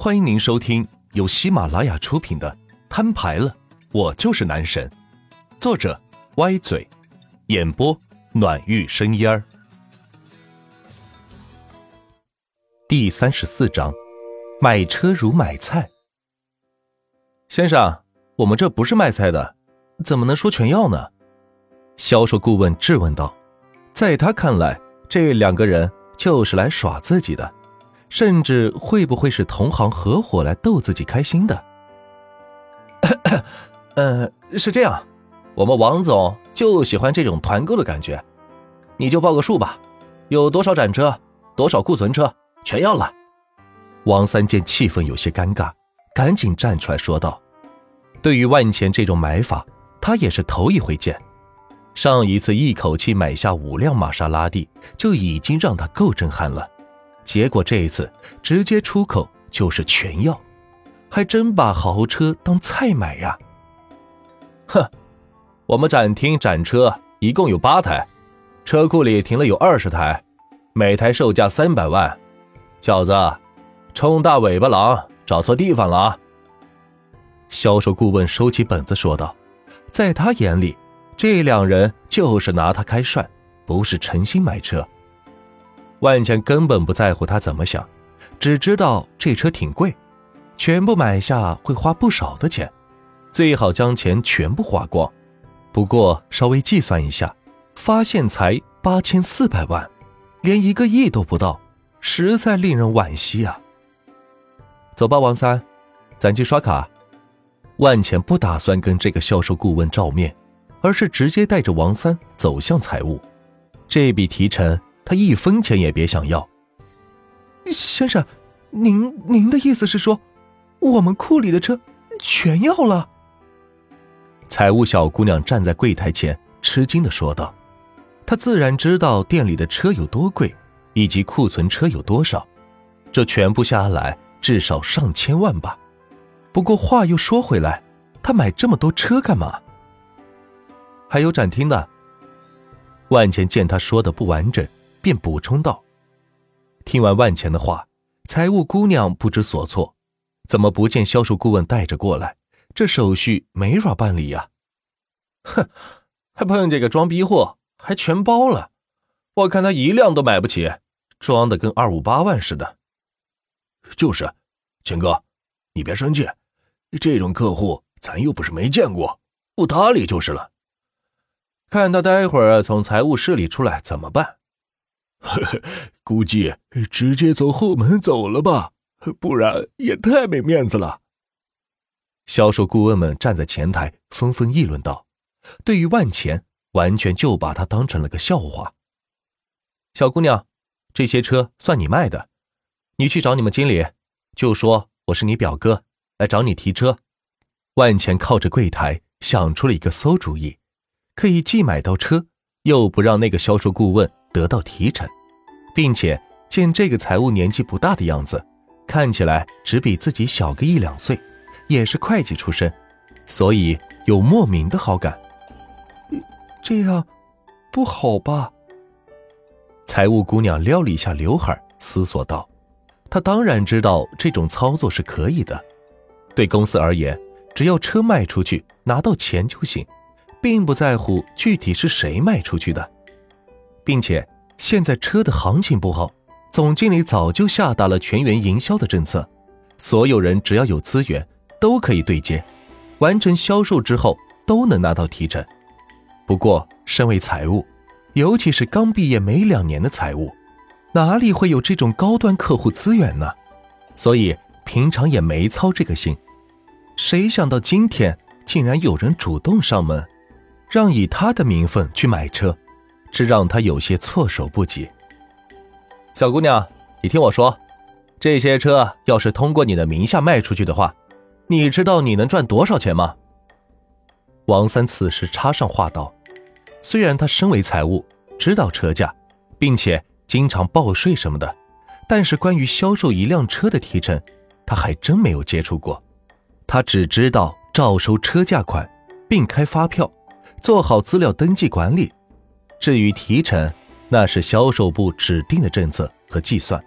欢迎您收听由喜马拉雅出品的《摊牌了，我就是男神》，作者歪嘴，演播暖玉生烟儿。第三十四章，买车如买菜。先生，我们这不是卖菜的，怎么能说全要呢？销售顾问质问道。在他看来，这两个人就是来耍自己的。甚至会不会是同行合伙来逗自己开心的？呃，是这样，我们王总就喜欢这种团购的感觉，你就报个数吧，有多少展车，多少库存车，全要了。王三见气氛有些尴尬，赶紧站出来说道：“对于万钱这种买法，他也是头一回见。上一次一口气买下五辆玛莎拉蒂，就已经让他够震撼了。”结果这一次直接出口就是全要，还真把豪车当菜买呀！哼，我们展厅展车一共有八台，车库里停了有二十台，每台售价三百万。小子，冲大尾巴狼，找错地方了啊！销售顾问收起本子说道，在他眼里，这两人就是拿他开涮，不是诚心买车。万钱根本不在乎他怎么想，只知道这车挺贵，全部买下会花不少的钱，最好将钱全部花光。不过稍微计算一下，发现才八千四百万，连一个亿都不到，实在令人惋惜啊！走吧，王三，咱去刷卡。万钱不打算跟这个销售顾问照面，而是直接带着王三走向财务，这笔提成。他一分钱也别想要，先生，您您的意思是说，我们库里的车全要了？财务小姑娘站在柜台前，吃惊的说道：“她自然知道店里的车有多贵，以及库存车有多少，这全部下来至少上千万吧。不过话又说回来，她买这么多车干嘛？还有展厅的。”万钱见他说的不完整。便补充道：“听完万钱的话，财务姑娘不知所措，怎么不见销售顾问带着过来？这手续没法办理呀！哼，还碰见个装逼货，还全包了。我看他一辆都买不起，装的跟二五八万似的。就是，钱哥，你别生气，这种客户咱又不是没见过，不搭理就是了。看他待会儿从财务室里出来怎么办？”呵呵，估计直接从后门走了吧，不然也太没面子了。销售顾问们站在前台，纷纷议论道：“对于万钱，完全就把他当成了个笑话。”小姑娘，这些车算你卖的，你去找你们经理，就说我是你表哥，来找你提车。万钱靠着柜台想出了一个馊主意，可以既买到车，又不让那个销售顾问。得到提成，并且见这个财务年纪不大的样子，看起来只比自己小个一两岁，也是会计出身，所以有莫名的好感。这样不好吧？财务姑娘撩了一下刘海，思索道：“她当然知道这种操作是可以的，对公司而言，只要车卖出去拿到钱就行，并不在乎具体是谁卖出去的。”并且现在车的行情不好，总经理早就下达了全员营销的政策，所有人只要有资源都可以对接，完成销售之后都能拿到提成。不过，身为财务，尤其是刚毕业没两年的财务，哪里会有这种高端客户资源呢？所以平常也没操这个心。谁想到今天竟然有人主动上门，让以他的名分去买车。这让他有些措手不及。小姑娘，你听我说，这些车要是通过你的名下卖出去的话，你知道你能赚多少钱吗？王三此时插上话道：“虽然他身为财务，知道车价，并且经常报税什么的，但是关于销售一辆车的提成，他还真没有接触过。他只知道照收车价款，并开发票，做好资料登记管理。”至于提成，那是销售部指定的政策和计算。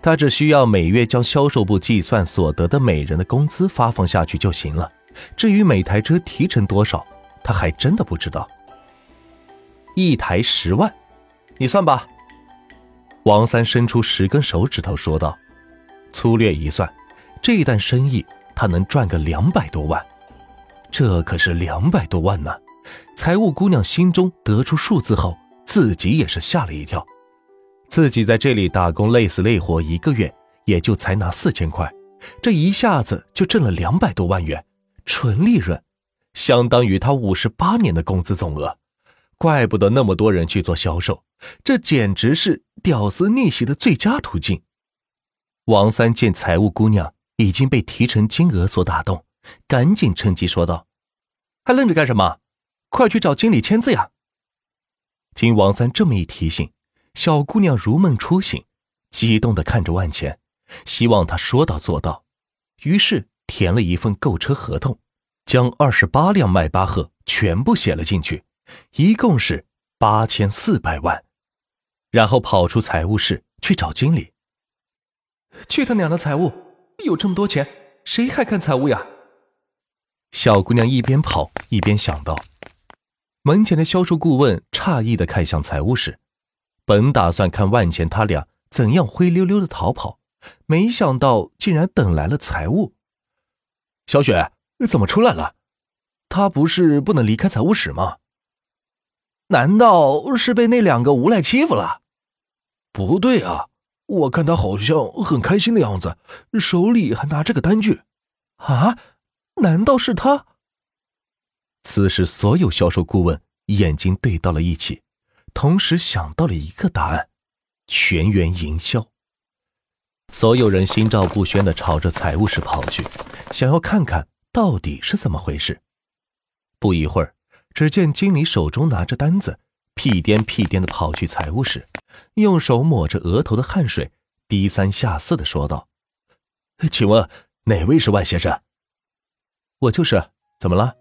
他只需要每月将销售部计算所得的每人的工资发放下去就行了。至于每台车提成多少，他还真的不知道。一台十万，你算吧。王三伸出十根手指头说道：“粗略一算，这一单生意他能赚个两百多万。这可是两百多万呢！”财务姑娘心中得出数字后，自己也是吓了一跳。自己在这里打工累死累活一个月，也就才拿四千块，这一下子就挣了两百多万元，纯利润，相当于他五十八年的工资总额。怪不得那么多人去做销售，这简直是屌丝逆袭的最佳途径。王三见财务姑娘已经被提成金额所打动，赶紧趁机说道：“还愣着干什么？快去找经理签字呀！”听王三这么一提醒，小姑娘如梦初醒，激动的看着万钱，希望他说到做到，于是填了一份购车合同，将二十八辆迈巴赫全部写了进去。一共是八千四百万，然后跑出财务室去找经理。去他娘的财务！有这么多钱，谁还看财务呀？小姑娘一边跑一边想到。门前的销售顾问诧异的看向财务室，本打算看万钱他俩怎样灰溜溜的逃跑，没想到竟然等来了财务。小雪怎么出来了？他不是不能离开财务室吗？难道是被那两个无赖欺负了？不对啊，我看他好像很开心的样子，手里还拿着个单据。啊？难道是他？此时，所有销售顾问眼睛对到了一起，同时想到了一个答案：全员营销。所有人心照不宣的朝着财务室跑去，想要看看到底是怎么回事。不一会儿。只见经理手中拿着单子，屁颠屁颠的跑去财务室，用手抹着额头的汗水，低三下四的说道：“请问哪位是万先生？我就是。怎么了？”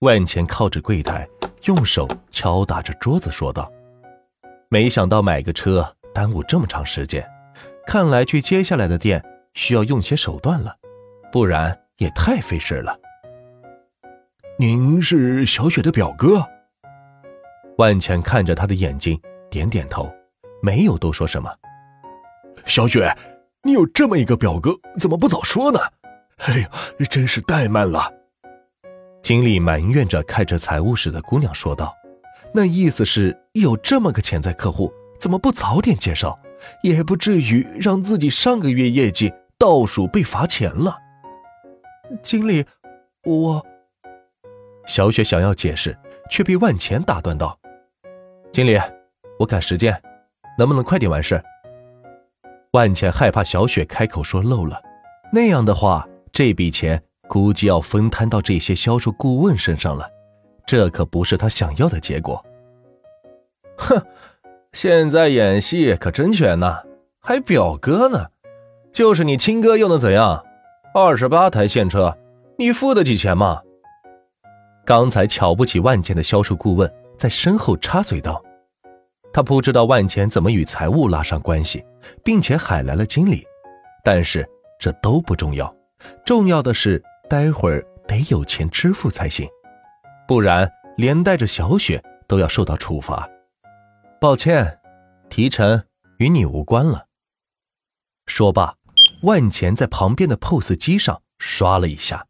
万钱靠着柜台，用手敲打着桌子说道：“没想到买个车耽误这么长时间，看来去接下来的店需要用些手段了，不然也太费事了。”您是小雪的表哥，万钱看着他的眼睛，点点头，没有多说什么。小雪，你有这么一个表哥，怎么不早说呢？哎呀，真是怠慢了。经理埋怨着看着财务室的姑娘说道：“那意思是有这么个潜在客户，怎么不早点介绍，也不至于让自己上个月业绩倒数被罚钱了。”经理，我。小雪想要解释，却被万钱打断道：“经理，我赶时间，能不能快点完事？”万钱害怕小雪开口说漏了，那样的话，这笔钱估计要分摊到这些销售顾问身上了，这可不是他想要的结果。哼，现在演戏可真全呐，还表哥呢，就是你亲哥又能怎样？二十八台现车，你付得起钱吗？刚才瞧不起万钱的销售顾问在身后插嘴道：“他不知道万钱怎么与财务拉上关系，并且喊来了经理，但是这都不重要，重要的是待会儿得有钱支付才行，不然连带着小雪都要受到处罚。抱歉，提成与你无关了。”说罢，万钱在旁边的 POS 机上刷了一下。